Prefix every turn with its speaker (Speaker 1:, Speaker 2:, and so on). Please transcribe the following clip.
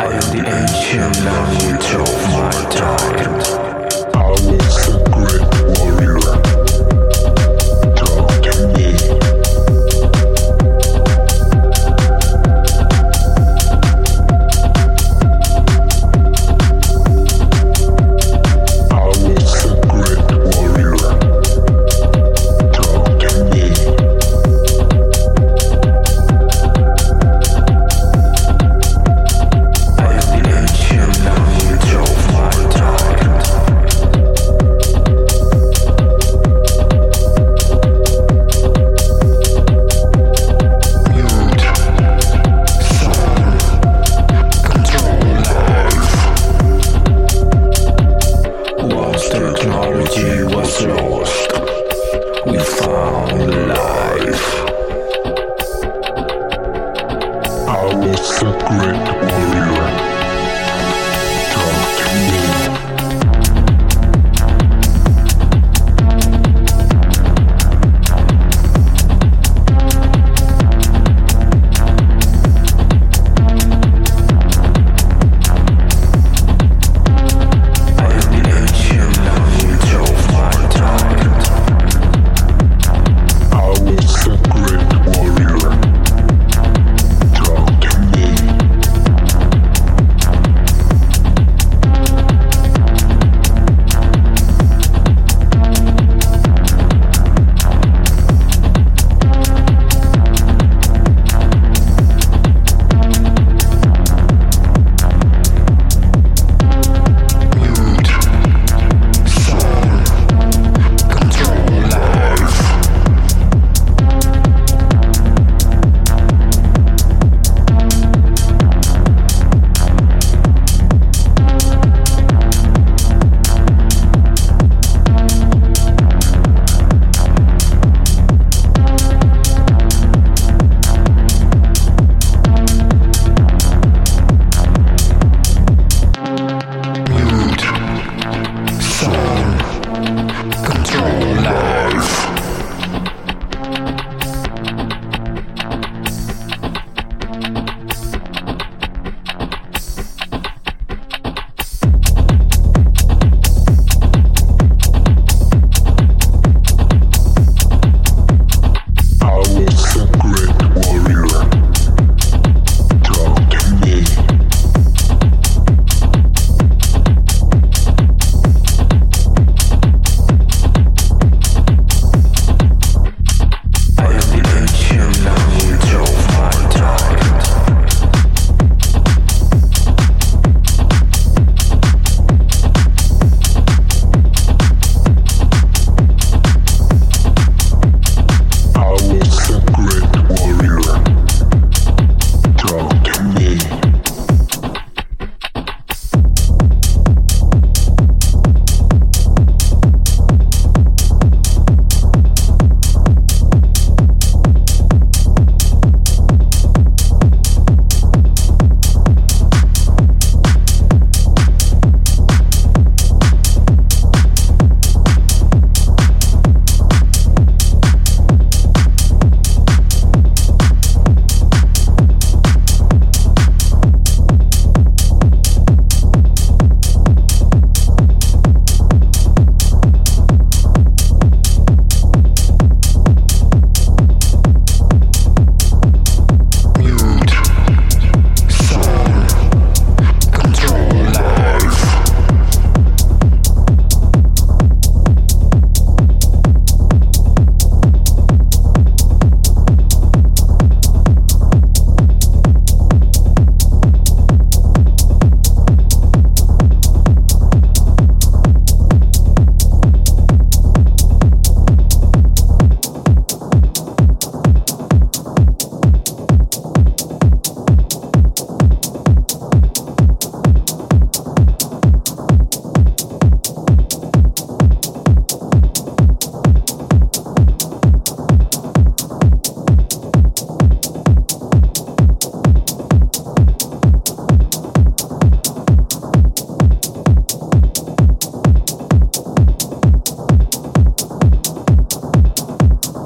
Speaker 1: I
Speaker 2: am the ancient language of my time.
Speaker 1: a secret warrior.